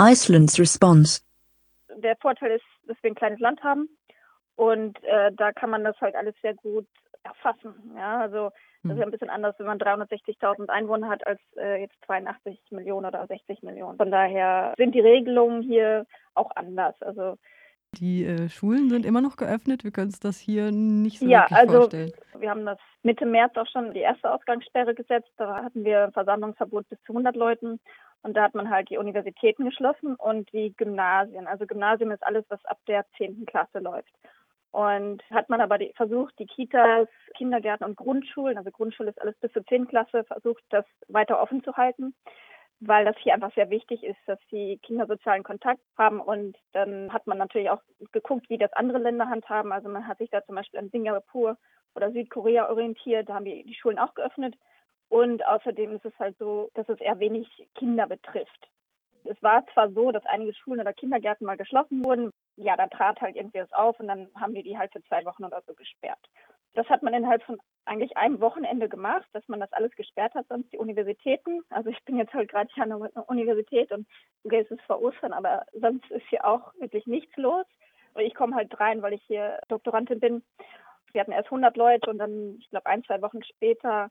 Iceland's response. Der Vorteil ist, dass wir ein kleines Land haben und äh, da kann man das halt alles sehr gut erfassen. Ja, also das ist ja ein bisschen anders, wenn man 360.000 Einwohner hat als äh, jetzt 82 Millionen oder 60 Millionen. Von daher sind die Regelungen hier auch anders. Also die äh, Schulen sind immer noch geöffnet. Wir können uns das hier nicht so ja, wirklich also vorstellen. wir haben das Mitte März auch schon die erste Ausgangssperre gesetzt. Da hatten wir ein Versammlungsverbot bis zu 100 Leuten. Und da hat man halt die Universitäten geschlossen und die Gymnasien. Also Gymnasium ist alles, was ab der 10. Klasse läuft. Und hat man aber die, versucht, die Kitas, Kindergärten und Grundschulen, also Grundschule ist alles bis zur 10. Klasse, versucht, das weiter offen zu halten, weil das hier einfach sehr wichtig ist, dass die Kinder sozialen Kontakt haben. Und dann hat man natürlich auch geguckt, wie das andere Länder handhaben. Also man hat sich da zum Beispiel an Singapur oder Südkorea orientiert. Da haben wir die Schulen auch geöffnet. Und außerdem ist es halt so, dass es eher wenig Kinder betrifft. Es war zwar so, dass einige Schulen oder Kindergärten mal geschlossen wurden. Ja, da trat halt irgendwie was auf und dann haben wir die halt für zwei Wochen oder so gesperrt. Das hat man innerhalb von eigentlich einem Wochenende gemacht, dass man das alles gesperrt hat, sonst die Universitäten. Also ich bin jetzt halt gerade hier an der Universität und okay, es ist vor Ostern, aber sonst ist hier auch wirklich nichts los. Und ich komme halt rein, weil ich hier Doktorandin bin. Wir hatten erst 100 Leute und dann, ich glaube, ein, zwei Wochen später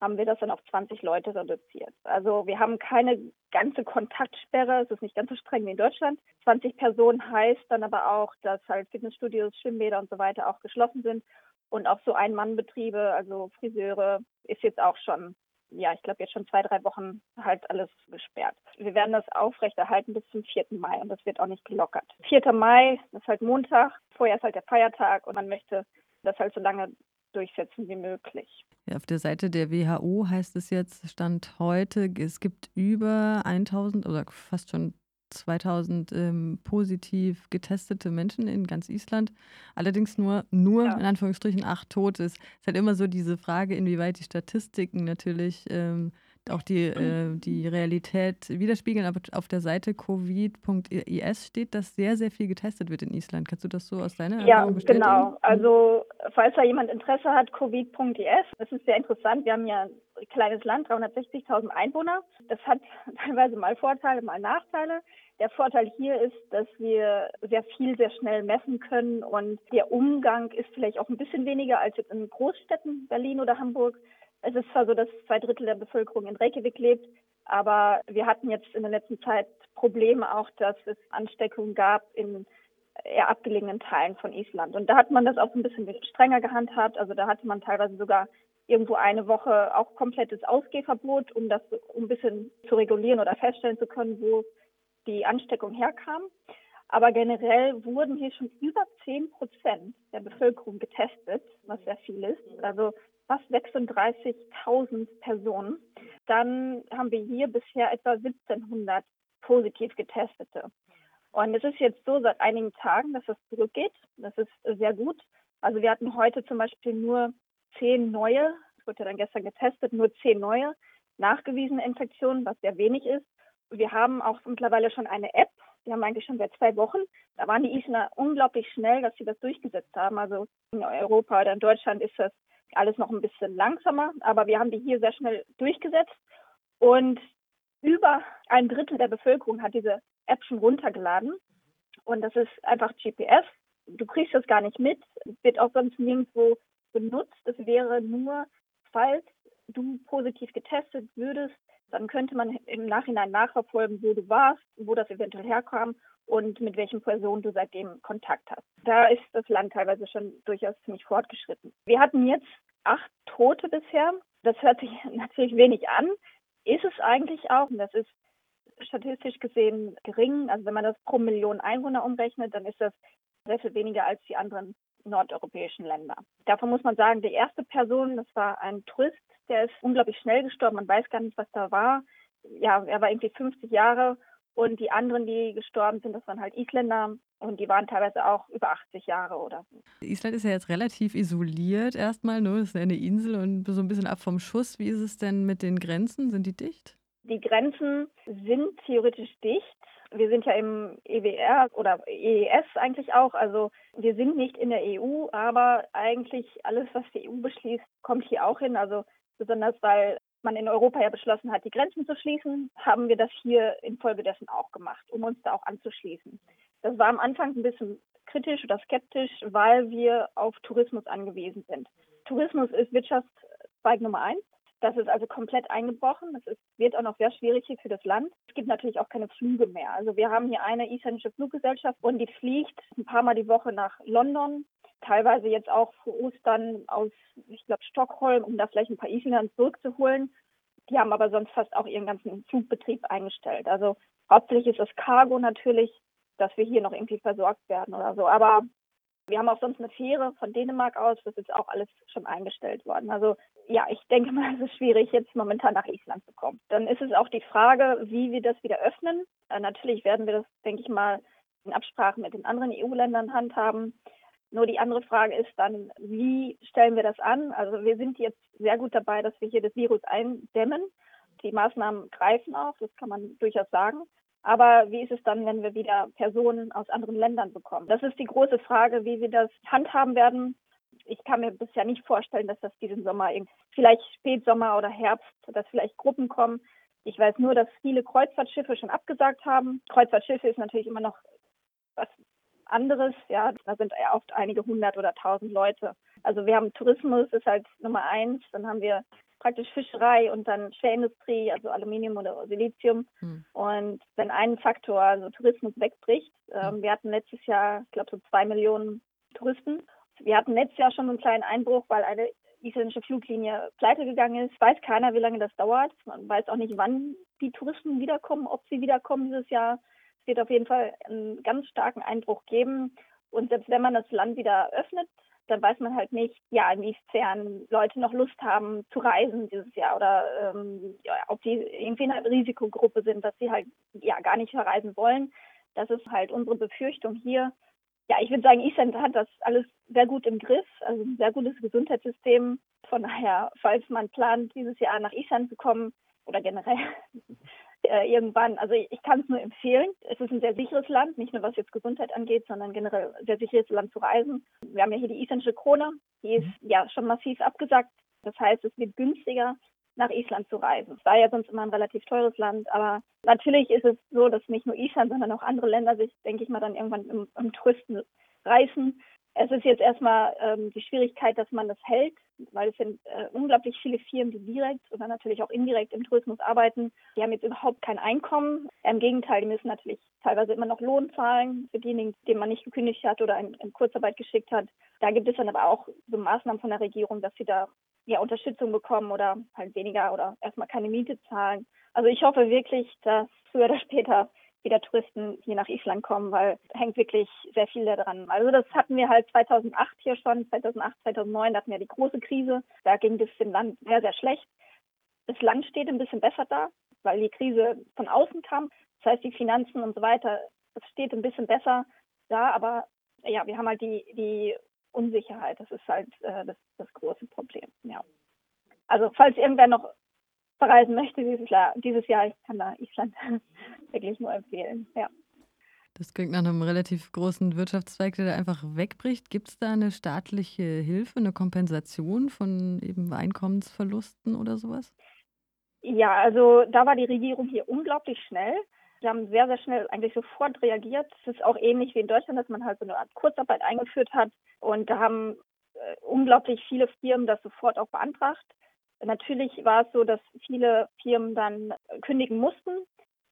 haben wir das dann auf 20 Leute reduziert. Also wir haben keine ganze Kontaktsperre, es ist nicht ganz so streng wie in Deutschland. 20 Personen heißt dann aber auch, dass halt Fitnessstudios, Schwimmbäder und so weiter auch geschlossen sind. Und auch so Ein-Mann-Betriebe, also Friseure, ist jetzt auch schon, ja, ich glaube jetzt schon zwei, drei Wochen halt alles gesperrt. Wir werden das aufrechterhalten bis zum 4. Mai und das wird auch nicht gelockert. 4. Mai ist halt Montag, vorher ist halt der Feiertag und man möchte das halt so lange durchsetzen wie möglich. Ja, auf der Seite der WHO heißt es jetzt, Stand heute, es gibt über 1000 oder fast schon 2000 ähm, positiv getestete Menschen in ganz Island. Allerdings nur, nur Ja. in Anführungsstrichen acht Tote. Es ist halt immer so diese Frage, inwieweit die Statistiken natürlich ähm, auch die, äh, die Realität widerspiegeln. Aber auf der Seite covid.is steht, dass sehr, sehr viel getestet wird in Island. Kannst du das so aus deiner Ja, Erfahrung bestätigen? genau. Also falls da jemand Interesse hat, covid.es, das ist sehr interessant. Wir haben ja ein kleines Land, 360.000 Einwohner. Das hat teilweise mal Vorteile, mal Nachteile. Der Vorteil hier ist, dass wir sehr viel, sehr schnell messen können und der Umgang ist vielleicht auch ein bisschen weniger als jetzt in Großstädten, Berlin oder Hamburg. Es ist zwar so, dass zwei Drittel der Bevölkerung in Reykjavik lebt, aber wir hatten jetzt in der letzten Zeit Probleme auch, dass es Ansteckungen gab in eher abgelegenen Teilen von Island. Und da hat man das auch ein bisschen strenger gehandhabt. Also da hatte man teilweise sogar irgendwo eine Woche auch komplettes Ausgehverbot, um das ein bisschen zu regulieren oder feststellen zu können, wo die Ansteckung herkam. Aber generell wurden hier schon über 10 Prozent der Bevölkerung getestet, was sehr viel ist. Also fast 36.000 Personen. Dann haben wir hier bisher etwa 1700 positiv Getestete. Und es ist jetzt so seit einigen Tagen, dass es zurückgeht. Das ist sehr gut. Also wir hatten heute zum Beispiel nur zehn neue, es wurde ja dann gestern getestet, nur zehn neue nachgewiesene Infektionen, was sehr wenig ist. Wir haben auch mittlerweile schon eine App. Die haben wir eigentlich schon seit zwei Wochen. Da waren die Isländer unglaublich schnell, dass sie das durchgesetzt haben. Also in Europa oder in Deutschland ist das alles noch ein bisschen langsamer, aber wir haben die hier sehr schnell durchgesetzt. Und über ein Drittel der Bevölkerung hat diese App schon runtergeladen. Und das ist einfach GPS. Du kriegst das gar nicht mit, wird auch sonst nirgendwo benutzt. Es wäre nur, falls du positiv getestet würdest, dann könnte man im Nachhinein nachverfolgen, wo du warst, wo das eventuell herkam und mit welchen Personen du seitdem Kontakt hast. Da ist das Land teilweise schon durchaus ziemlich fortgeschritten. Wir hatten jetzt acht Tote bisher. Das hört sich natürlich wenig an, ist es eigentlich auch. Und das ist statistisch gesehen gering. Also wenn man das pro Million Einwohner umrechnet, dann ist das sehr viel weniger als die anderen nordeuropäischen Länder. Davon muss man sagen, die erste Person, das war ein Tourist, der ist unglaublich schnell gestorben. Man weiß gar nicht, was da war. Ja, er war irgendwie 50 Jahre und die anderen, die gestorben sind, das waren halt Isländer und die waren teilweise auch über 80 Jahre oder so. Island ist ja jetzt relativ isoliert erstmal, nur das ist eine Insel und so ein bisschen ab vom Schuss. Wie ist es denn mit den Grenzen? Sind die dicht? Die Grenzen sind theoretisch dicht. Wir sind ja im EWR oder EES eigentlich auch. Also wir sind nicht in der EU, aber eigentlich alles, was die EU beschließt, kommt hier auch hin. Also besonders weil man in Europa ja beschlossen hat, die Grenzen zu schließen, haben wir das hier infolgedessen auch gemacht, um uns da auch anzuschließen. Das war am Anfang ein bisschen kritisch oder skeptisch, weil wir auf Tourismus angewiesen sind. Tourismus ist Wirtschaftszweig Nummer eins. Das ist also komplett eingebrochen. Das ist, wird auch noch sehr schwierig hier für das Land. Es gibt natürlich auch keine Flüge mehr. Also wir haben hier eine isländische Fluggesellschaft und die fliegt ein paar Mal die Woche nach London, teilweise jetzt auch für Ostern aus, ich glaube, Stockholm, um da vielleicht ein paar Isländer zurückzuholen. Die haben aber sonst fast auch ihren ganzen Flugbetrieb eingestellt. Also hauptsächlich ist das Cargo natürlich, dass wir hier noch irgendwie versorgt werden oder so. Aber wir haben auch sonst eine Fähre von Dänemark aus, das ist auch alles schon eingestellt worden. Also ja, ich denke mal, es ist schwierig, jetzt momentan nach Island zu kommen. Dann ist es auch die Frage, wie wir das wieder öffnen. Äh, natürlich werden wir das, denke ich mal, in Absprache mit den anderen EU-Ländern handhaben. Nur die andere Frage ist dann, wie stellen wir das an? Also wir sind jetzt sehr gut dabei, dass wir hier das Virus eindämmen. Die Maßnahmen greifen auch, das kann man durchaus sagen. Aber wie ist es dann, wenn wir wieder Personen aus anderen Ländern bekommen? Das ist die große Frage, wie wir das handhaben werden. Ich kann mir bisher nicht vorstellen, dass das diesen Sommer, vielleicht Spätsommer oder Herbst, dass vielleicht Gruppen kommen. Ich weiß nur, dass viele Kreuzfahrtschiffe schon abgesagt haben. Kreuzfahrtschiffe ist natürlich immer noch was anderes. Ja, da sind oft einige hundert oder tausend Leute. Also wir haben Tourismus, ist halt Nummer eins. Dann haben wir praktisch Fischerei und dann Schwerindustrie, also Aluminium oder Silizium. Hm. Und wenn ein Faktor, also Tourismus wegbricht, ähm, hm. wir hatten letztes Jahr, ich glaube, so zwei Millionen Touristen. Wir hatten letztes Jahr schon einen kleinen Einbruch, weil eine isländische Fluglinie pleite gegangen ist. Weiß keiner, wie lange das dauert. Man weiß auch nicht, wann die Touristen wiederkommen, ob sie wiederkommen dieses Jahr. Wird auf jeden Fall einen ganz starken Einbruch geben. Und selbst wenn man das Land wieder öffnet, dann weiß man halt nicht, ja, inwiefern Leute noch Lust haben zu reisen dieses Jahr oder ähm, ja, ob die irgendwie in einer Risikogruppe sind, dass sie halt ja gar nicht verreisen wollen. Das ist halt unsere Befürchtung hier. Ja, ich würde sagen, Island hat das alles sehr gut im Griff, also ein sehr gutes Gesundheitssystem. Von daher, falls man plant, dieses Jahr nach Island zu kommen oder generell äh, irgendwann. Also ich, kann es nur empfehlen. Es ist ein sehr sicheres Land, nicht nur was jetzt Gesundheit angeht, sondern generell ein sehr sicheres Land zu reisen. Wir haben ja hier die isländische Krone, die ist mhm. ja schon massiv abgesagt. Das heißt, es wird günstiger, nach Island zu reisen. Es war ja sonst immer ein relativ teures Land, aber natürlich ist es so, dass nicht nur Island, sondern auch andere Länder sich, denke ich mal, dann irgendwann im, im Touristen reißen. Es ist jetzt erstmal ähm, die Schwierigkeit, dass man das hält, weil es sind äh, unglaublich viele Firmen, die direkt oder natürlich auch indirekt im Tourismus arbeiten. Die haben jetzt überhaupt kein Einkommen. Im Gegenteil, die müssen natürlich teilweise immer noch Lohn zahlen für diejenigen, denen man nicht gekündigt hat oder in, in Kurzarbeit geschickt hat. Da gibt es dann aber auch so Maßnahmen von der Regierung, dass sie da ja Unterstützung bekommen oder halt weniger oder erstmal keine Miete zahlen. Also ich hoffe wirklich, dass früher oder später wieder Touristen hier nach Island kommen, weil hängt wirklich sehr viel daran. Also das hatten wir halt 2008 hier schon, 2008, 2009, da hatten wir die große Krise. Da ging es dem Land sehr, sehr schlecht. Das Land steht ein bisschen besser da, weil die Krise von außen kam. Das heißt, die Finanzen und so weiter, das steht ein bisschen besser da, aber ja, wir haben halt die, die Unsicherheit. Das ist halt äh, das, das große Problem, ja. Also falls irgendwer noch verreisen möchte dieses Jahr, dieses Jahr ich kann da Island wirklich nur empfehlen. Ja. Das klingt nach einem relativ großen Wirtschaftszweig, der da einfach wegbricht. Gibt es da eine staatliche Hilfe, eine Kompensation von eben Einkommensverlusten oder sowas? Ja, also da war die Regierung hier unglaublich schnell. Sie haben sehr, sehr schnell eigentlich sofort reagiert. Es ist auch ähnlich wie in Deutschland, dass man halt so eine Art Kurzarbeit eingeführt hat. Und da haben äh, unglaublich viele Firmen das sofort auch beantragt. Natürlich war es so, dass viele Firmen dann kündigen mussten.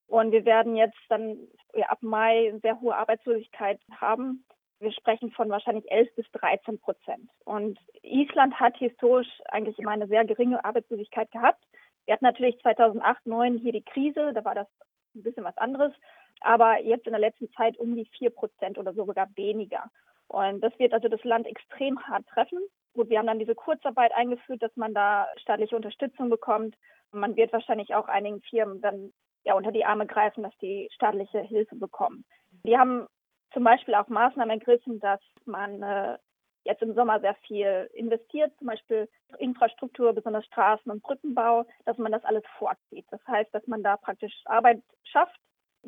Und wir werden jetzt dann ja, ab Mai sehr hohe Arbeitslosigkeit haben. Wir sprechen von wahrscheinlich 11 bis 13 Prozent. Und Island hat historisch eigentlich immer eine sehr geringe Arbeitslosigkeit gehabt. Wir hatten natürlich 2008, 2009 hier die Krise, da war das ein bisschen was anderes. Aber jetzt in der letzten Zeit um die 4 Prozent oder sogar weniger. Und das wird also das Land extrem hart treffen. Gut, wir haben dann diese Kurzarbeit eingeführt, dass man da staatliche Unterstützung bekommt. Man wird wahrscheinlich auch einigen Firmen dann ja unter die Arme greifen, dass die staatliche Hilfe bekommen. Wir haben zum Beispiel auch Maßnahmen ergriffen, dass man äh, jetzt im Sommer sehr viel investiert, zum Beispiel Infrastruktur, besonders Straßen- und Brückenbau, dass man das alles vorzieht. Das heißt, dass man da praktisch Arbeit schafft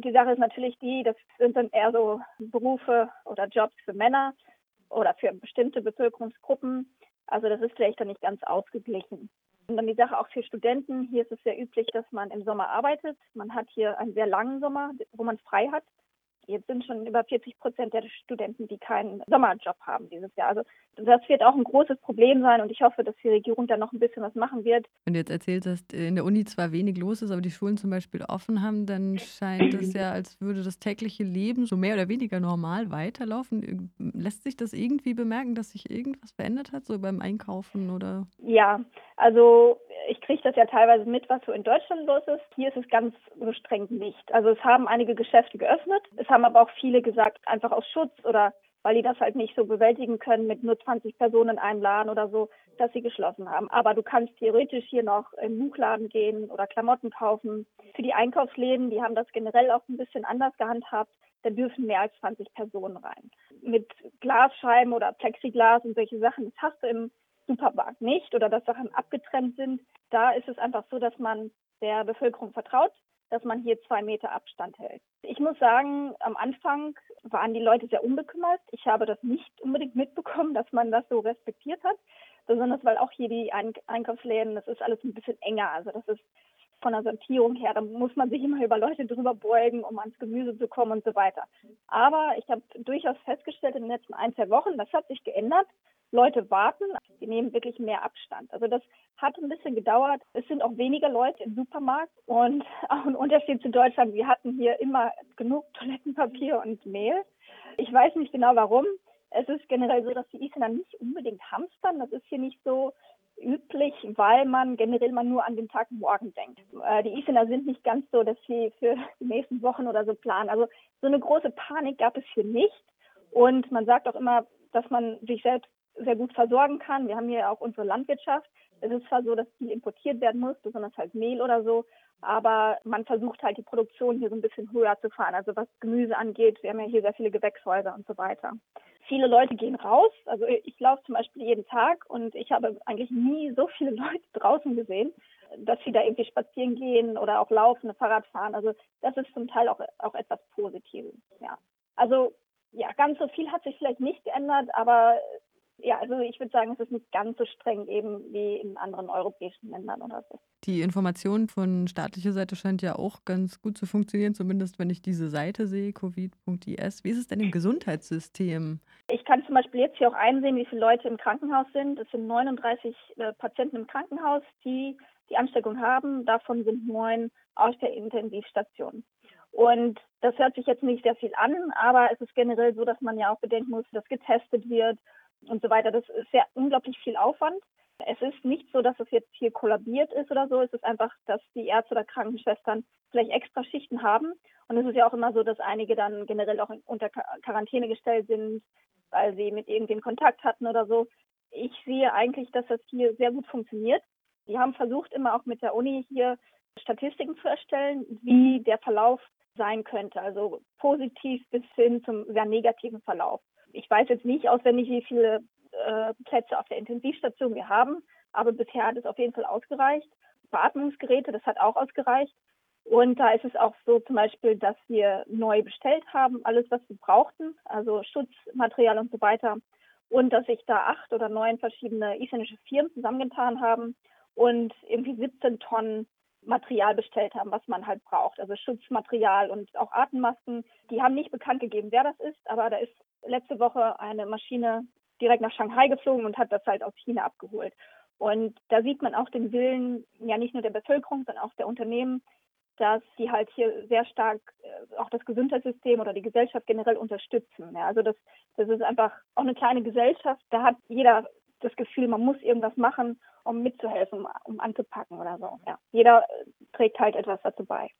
die Sache ist natürlich die, das sind dann eher so Berufe oder Jobs für Männer oder für bestimmte Bevölkerungsgruppen. Also das ist vielleicht dann nicht ganz ausgeglichen. Und dann die Sache auch für Studenten. Hier ist es sehr üblich, dass man im Sommer arbeitet. Man hat hier einen sehr langen Sommer, wo man frei hat. Jetzt sind schon über 40 Prozent der Studenten, die keinen Sommerjob haben dieses Jahr. Also das wird auch ein großes Problem sein und ich hoffe, dass die Regierung da noch ein bisschen was machen wird. Wenn du jetzt erzählst, dass in der Uni zwar wenig los ist, aber die Schulen zum Beispiel offen haben, dann scheint es ja, als würde das tägliche Leben so mehr oder weniger normal weiterlaufen. Lässt sich das irgendwie bemerken, dass sich irgendwas verändert hat, so beim Einkaufen oder? Ja, also ich kriege das ja teilweise mit, was so in Deutschland los ist. Hier ist es ganz so streng nicht. Also es haben einige Geschäfte geöffnet. Es haben aber auch viele gesagt, einfach aus Schutz oder weil die das halt nicht so bewältigen können mit nur 20 Personen in einem Laden oder so, dass sie geschlossen haben. Aber du kannst theoretisch hier noch im Buchladen gehen oder Klamotten kaufen. Für die Einkaufsläden, die haben das generell auch ein bisschen anders gehandhabt. Da dürfen mehr als 20 Personen rein. Mit Glasscheiben oder Plexiglas und solche Sachen, das hast du im Supermarkt nicht oder dass Sachen abgetrennt sind. Da ist es einfach so, dass man der Bevölkerung vertraut, dass man hier zwei Meter Abstand hält. Ich muss sagen, am Anfang waren die Leute sehr unbekümmert. Ich habe das nicht unbedingt mitbekommen, dass man das so respektiert hat, besonders weil auch hier die Einkaufsläden, das ist alles ein bisschen enger. Also das ist von der Sortierung her, da muss man sich immer über Leute drüber beugen, um ans Gemüse zu kommen und so weiter. Aber ich habe durchaus festgestellt in den letzten ein, zwei Wochen, das hat sich geändert. Leute warten, die nehmen wirklich mehr Abstand. Also das hat ein bisschen gedauert. Es sind auch weniger Leute im Supermarkt und auch ein Unterschied zu Deutschland. Wir hatten hier immer genug Toilettenpapier und Mehl. Ich weiß nicht genau warum. Es ist generell so, dass die Isländer nicht unbedingt hamstern. Das ist hier nicht so üblich, weil man generell mal nur an den Tag morgen denkt. Äh, die Isländer sind nicht ganz so, dass sie für die nächsten Wochen oder so planen. Also so eine große Panik gab es hier nicht. Und man sagt auch immer, dass man sich selbst sehr gut versorgen kann. Wir haben hier auch unsere Landwirtschaft. Es ist zwar so, dass viel importiert werden muss, besonders halt Mehl oder so, aber man versucht halt die Produktion hier so ein bisschen höher zu fahren. Also was Gemüse angeht, wir haben ja hier sehr viele Gewächshäuser und so weiter. Viele Leute gehen raus. Also ich laufe zum Beispiel jeden Tag und ich habe eigentlich nie so viele Leute draußen gesehen, dass sie da irgendwie spazieren gehen oder auch laufen, Fahrrad fahren. Also das ist zum Teil auch, auch etwas Positives. Ja. Also ja, ganz so viel hat sich vielleicht nicht geändert, aber ja, also ich würde sagen, es ist nicht ganz so streng eben wie in anderen europäischen Ländern oder so. Die Information von staatlicher Seite scheint ja auch ganz gut zu funktionieren, zumindest wenn ich diese Seite sehe, covid.is. Wie ist es denn im Gesundheitssystem? Ich kann zum Beispiel jetzt hier auch einsehen, wie viele Leute im Krankenhaus sind. Es sind 39 äh, Patienten im Krankenhaus, die die Ansteckung haben. Davon sind neun aus der Intensivstation. Und das hört sich jetzt nicht sehr viel an, aber es ist generell so, dass man ja auch bedenken muss, dass getestet wird und so weiter. Das ist ja unglaublich viel Aufwand. Es ist nicht so, dass es jetzt hier kollabiert ist oder so. Es ist einfach, dass die Ärzte oder Krankenschwestern vielleicht extra Schichten haben. Und es ist ja auch immer so, dass einige dann generell auch unter Quarantäne gestellt sind, weil sie mit irgendwem Kontakt hatten oder so. Ich sehe eigentlich, dass das hier sehr gut funktioniert. Die haben versucht, immer auch mit der Uni hier Statistiken zu erstellen, wie der Verlauf sein könnte. Also positiv bis hin zum sehr negativen Verlauf. Ich weiß jetzt nicht auswendig, wie viele äh, Plätze auf der Intensivstation wir haben, aber bisher hat es auf jeden Fall ausgereicht. Beatmungsgeräte, das hat auch ausgereicht. Und da ist es auch so zum Beispiel, dass wir neu bestellt haben, alles, was wir brauchten, also Schutzmaterial und so weiter. Und dass sich da acht oder neun verschiedene isländische Firmen zusammengetan haben und irgendwie 17 Tonnen Material bestellt haben, was man halt braucht. Also Schutzmaterial und auch Atemmasken. Die haben nicht bekannt gegeben, wer das ist, aber da ist letzte Woche eine Maschine direkt nach Shanghai geflogen und hat das halt aus China abgeholt. Und da sieht man auch den Willen, ja nicht nur der Bevölkerung, sondern auch der Unternehmen, dass sie halt hier sehr stark äh, auch das Gesundheitssystem oder die Gesellschaft generell unterstützen. Ja, also das, das ist einfach auch eine kleine Gesellschaft. Da hat jeder das Gefühl, man muss irgendwas machen, um mitzuhelfen, um anzupacken oder so. Ja, jeder trägt halt etwas dazu bei.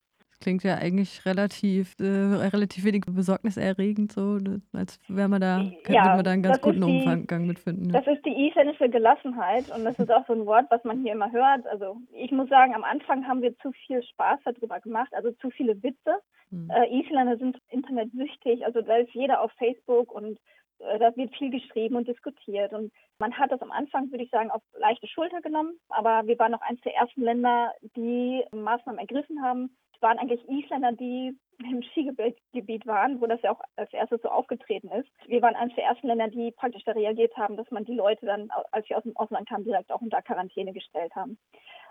Klingt ja eigentlich relativ, äh, relativ wenig besorgniserregend, so, ne? als wäre man da, könnte ja, man da einen ganz guten die, Umgang mitfinden. Ja. Das ist die isländische Gelassenheit und das ist auch so ein Wort, was man hier immer hört. Also ich muss sagen, am Anfang haben wir zu viel Spaß darüber gemacht, also zu viele Witze. Hm. Äh, Isländer sind internetsüchtig, also da ist jeder auf Facebook und äh, da wird viel geschrieben und diskutiert. Und man hat das am Anfang, würde ich sagen, auf leichte Schulter genommen. Aber wir waren noch eines der ersten Länder, die Maßnahmen ergriffen haben. Es waren eigentlich Isländer, die im Skigebiet waren, wo das ja auch als erstes so aufgetreten ist. Wir waren eines der ersten Länder, die praktisch da reagiert haben, dass man die Leute dann, als sie aus dem Ausland kamen, direkt auch unter Quarantäne gestellt haben.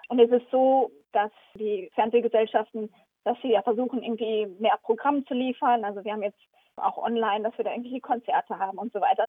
Und es ist so, dass die Fernsehgesellschaften, dass sie ja versuchen, irgendwie mehr Programm zu liefern. Also wir haben jetzt auch online, dass wir da irgendwelche Konzerte haben und so weiter.